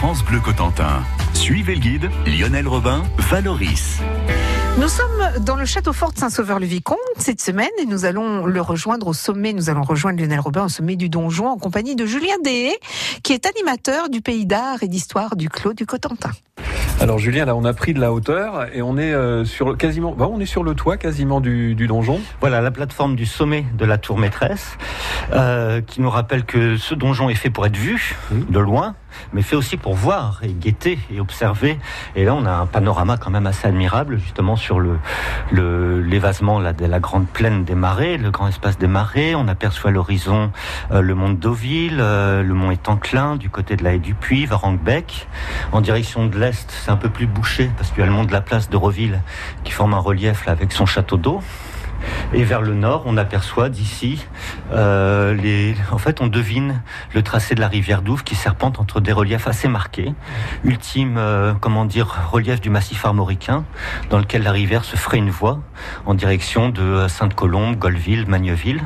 France Bleu Cotentin. Suivez le guide Lionel Robin, Valoris. Nous sommes dans le château fort de Saint-Sauveur-le-Vicomte cette semaine et nous allons le rejoindre au sommet. Nous allons rejoindre Lionel Robin au sommet du donjon en compagnie de Julien Deshaies, qui est animateur du pays d'art et d'histoire du Clos du Cotentin. Alors Julien, là on a pris de la hauteur et on est euh, sur quasiment, bah, on est sur le toit quasiment du, donjon. Voilà la plateforme du sommet de la tour maîtresse, euh, qui nous rappelle que ce donjon est fait pour être vu mmh. de loin, mais fait aussi pour voir et guetter et observer. Et là on a un panorama quand même assez admirable, justement sur le l'évasement de la grande plaine des marais, le grand espace des marais. On aperçoit l'horizon euh, le mont de Deauville, le mont Étanclin du côté de la haie du Puy, Varanguebec, en direction de l'est c'est un peu plus bouché parce qu'il y a le mont de la place de Reville qui forme un relief avec son château d'eau. Et vers le nord, on aperçoit d'ici, euh, les... en fait, on devine le tracé de la rivière Douve qui serpente entre des reliefs assez marqués. Ultime, euh, comment dire, relief du massif armoricain, dans lequel la rivière se ferait une voie en direction de Sainte-Colombe, Golville, Magneville.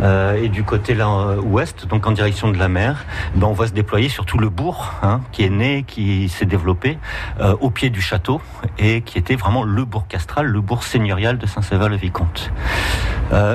Euh, et du côté là, euh, ouest, donc en direction de la mer, ben on voit se déployer surtout le bourg hein, qui est né, qui s'est développé euh, au pied du château et qui était vraiment le bourg castral, le bourg seigneurial de Saint-Séval-le-Vicomte.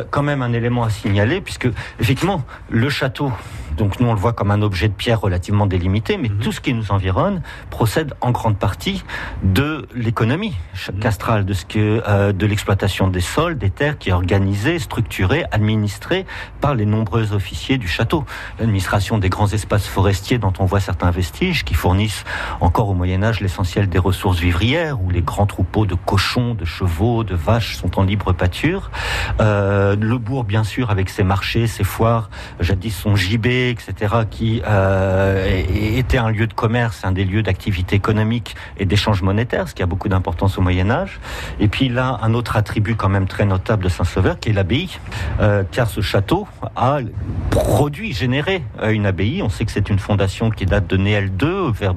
quand même un élément à signaler puisque effectivement le château donc nous, on le voit comme un objet de pierre relativement délimité, mais mhm. tout ce qui nous environne procède en grande partie de l'économie mhm. castrale, de ce que euh, de l'exploitation des sols, des terres qui est organisée, structurée, administrée par les nombreux officiers du château. L'administration des grands espaces forestiers dont on voit certains vestiges qui fournissent encore au Moyen Âge l'essentiel des ressources vivrières, où les grands troupeaux de cochons, de chevaux, de vaches sont en libre pâture. Euh, le bourg, bien sûr, avec ses marchés, ses foires, jadis son gibet, etc., qui euh, était un lieu de commerce, un des lieux d'activité économique et d'échange monétaire, ce qui a beaucoup d'importance au Moyen Âge. Et puis là, un autre attribut quand même très notable de Saint-Sauveur, qui est l'abbaye, euh, car ce château a produit, généré euh, une abbaye. On sait que c'est une fondation qui date de Néel II, vers,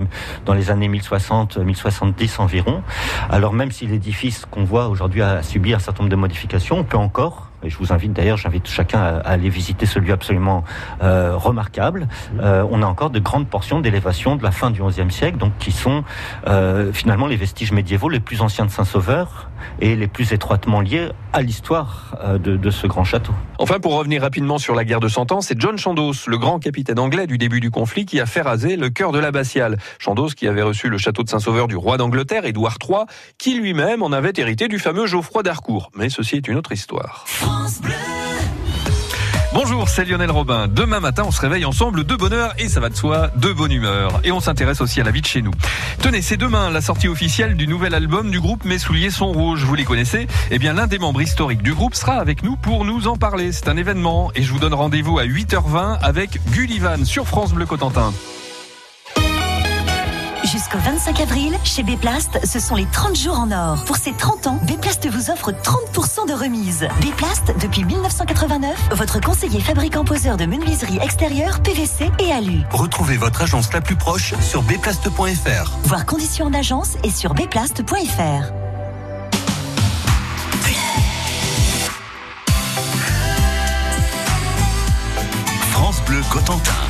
dans les années 1060-1070 environ. Alors même si l'édifice qu'on voit aujourd'hui a subi un certain nombre de modifications, on peut encore et je vous invite d'ailleurs, j'invite chacun à, aller visiter ce lieu absolument euh, remarquable. Euh, on a encore de grandes portions d'élévation de la fin du XIe siècle, donc qui sont euh, finalement les vestiges médiévaux les plus anciens de Saint-Sauveur et les plus étroitement liés à l'histoire de, de, ce grand château. Enfin, pour revenir rapidement sur la guerre de Cent Ans, c'est John Chandos, le grand capitaine anglais du début du conflit, qui a fait raser le cœur de l'abbatiale. Chandos qui avait reçu le château de Saint-Sauveur du roi d'Angleterre, Édouard III, qui lui-même en avait hérité du fameux Geoffroy d'Harcourt. Mais ceci est une autre histoire. Bonjour, c'est Lionel Robin. Demain matin, on se réveille ensemble de bonheur et ça va de soi, de bonne humeur. Et on s'intéresse aussi à la vie de chez nous. Tenez, c'est demain la sortie officielle du nouvel album du groupe Mes souliers sont rouges. Vous les connaissez? Eh bien, l'un des membres historiques du groupe sera avec nous pour nous en parler. C'est un événement et je vous donne rendez-vous à 8h20 avec Gullivan sur France Bleu Cotentin. Jusqu'au 25 avril, chez Béplast, ce sont les 30 jours en or. Pour ces 30 ans, Béplast vous offre 30% de remise. Béplast, depuis 1989, votre conseiller fabricant poseur de menuiserie extérieure, PVC et alu. Retrouvez votre agence la plus proche sur béplast.fr. Voir conditions en agence et sur béplast.fr. France Bleu Cotentin.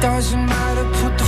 Doesn't matter, put the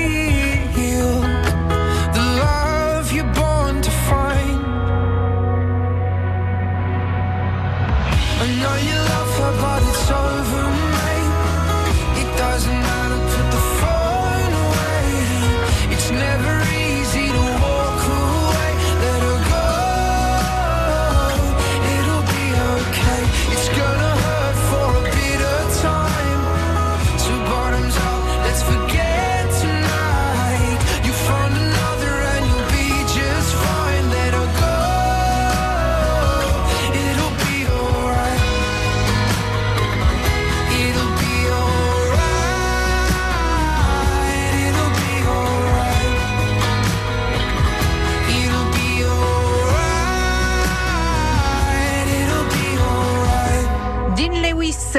I know you love her, but it's over,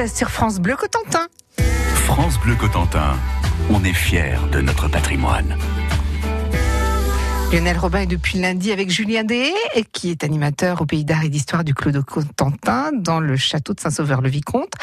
Sur France Bleu Cotentin. France Bleu Cotentin. On est fiers de notre patrimoine. Lionel Robin est depuis lundi avec Julien Deshaies, qui est animateur au Pays d'Art et d'Histoire du Clos de Cotentin, dans le château de Saint-Sauveur-le-Vicomte.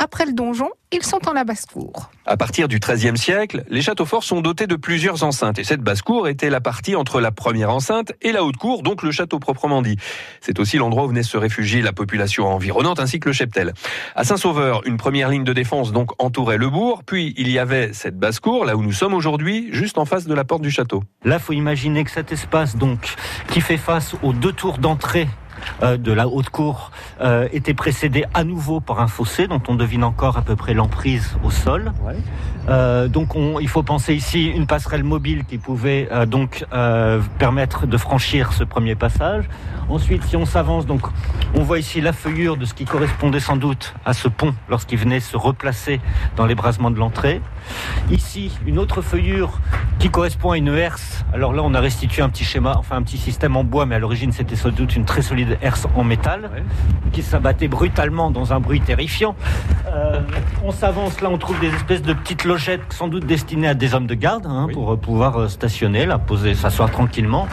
Après le donjon, ils sont en la basse-cour. À partir du XIIIe siècle, les châteaux forts sont dotés de plusieurs enceintes. Et cette basse-cour était la partie entre la première enceinte et la haute cour, donc le château proprement dit. C'est aussi l'endroit où venait se réfugier la population environnante ainsi que le cheptel. À Saint-Sauveur, une première ligne de défense donc entourait le bourg. Puis il y avait cette basse-cour, là où nous sommes aujourd'hui, juste en face de la porte du château. Là, faut imaginer que cet espace, donc, qui fait face aux deux tours d'entrée de la haute cour, euh, était précédé à nouveau par un fossé dont on devine encore à peu près l'emprise au sol. Euh, donc, on, il faut penser ici une passerelle mobile qui pouvait euh, donc euh, permettre de franchir ce premier passage. Ensuite, si on s'avance, donc, on voit ici la feuillure de ce qui correspondait sans doute à ce pont lorsqu'il venait se replacer dans l'ébrasement de l'entrée. Ici, une autre feuillure qui correspond à une herse. Alors là, on a restitué un petit schéma, enfin un petit système en bois, mais à l'origine, c'était sans doute une très solide herse en métal qui s'abattait brutalement dans un bruit terrifiant. Euh, on s'avance, là, on trouve des espèces de petites logettes, sans doute destinées à des hommes de garde, hein, Oui. pour euh, pouvoir euh, stationner, là, poser, s'asseoir tranquillement.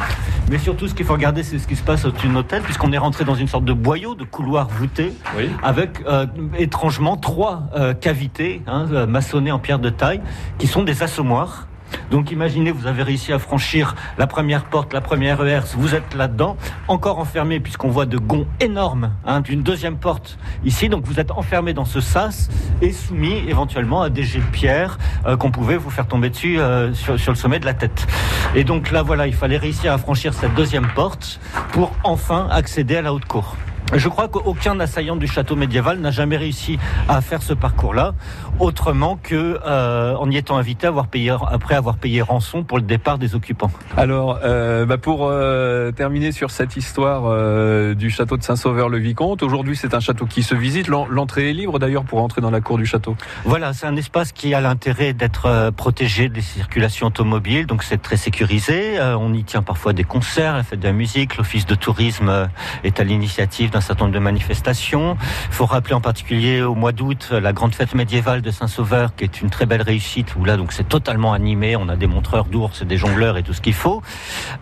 Mais surtout, ce qu'il faut regarder, c'est ce qui se passe au-dessus de puisqu'on est rentré dans une sorte de boyau, de couloir voûté, Oui. avec euh, étrangement trois euh, cavités hein, euh, maçonnées en pierre de taille, qui sont des assommoirs. Donc imaginez, vous avez réussi à franchir la première porte, la première ERS, vous êtes là-dedans, encore enfermé puisqu'on voit de gonds énormes hein, d'une deuxième porte ici, donc vous êtes enfermé dans ce sas et soumis éventuellement à des jets de pierre euh, qu'on pouvait vous faire tomber dessus euh, sur, sur le sommet de la tête. Et donc là voilà, il fallait réussir à franchir cette deuxième porte pour enfin accéder à la haute cour. Je crois qu'aucun assaillant du château médiéval n'a jamais réussi à faire ce parcours-là, autrement que euh, en y étant invité à avoir payé, après avoir payé rançon pour le départ des occupants. Alors, euh, bah, pour euh, terminer sur cette histoire du château de Saint-Sauveur-le-Vicomte, aujourd'hui c'est un château qui se visite. L'en- L'entrée est libre d'ailleurs pour entrer dans la cour du château. Voilà, c'est un espace qui a l'intérêt d'être protégé des circulations automobiles, donc c'est très sécurisé. On y tient parfois des concerts, la fête de la musique, l'office de tourisme est à l'initiative d'un certain nombre de manifestations. Il faut rappeler en particulier au mois d'août la grande fête médiévale de Saint-Sauveur, qui est une très belle réussite, où là donc c'est totalement animé, on a des montreurs d'ours, des jongleurs et tout ce qu'il faut.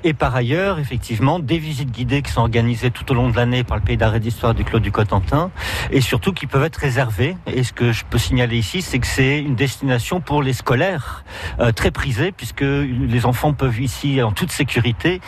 Et par ailleurs, effectivement, des visites guidées qui sont organisées tout au long de l'année par le Pays d'Arrêt d'Histoire du Clos du Cotentin, et surtout qui peuvent être réservées. Et ce que je peux signaler ici, c'est que c'est une destination pour les scolaires, euh, très prisée, puisque les enfants peuvent ici, en toute sécurité,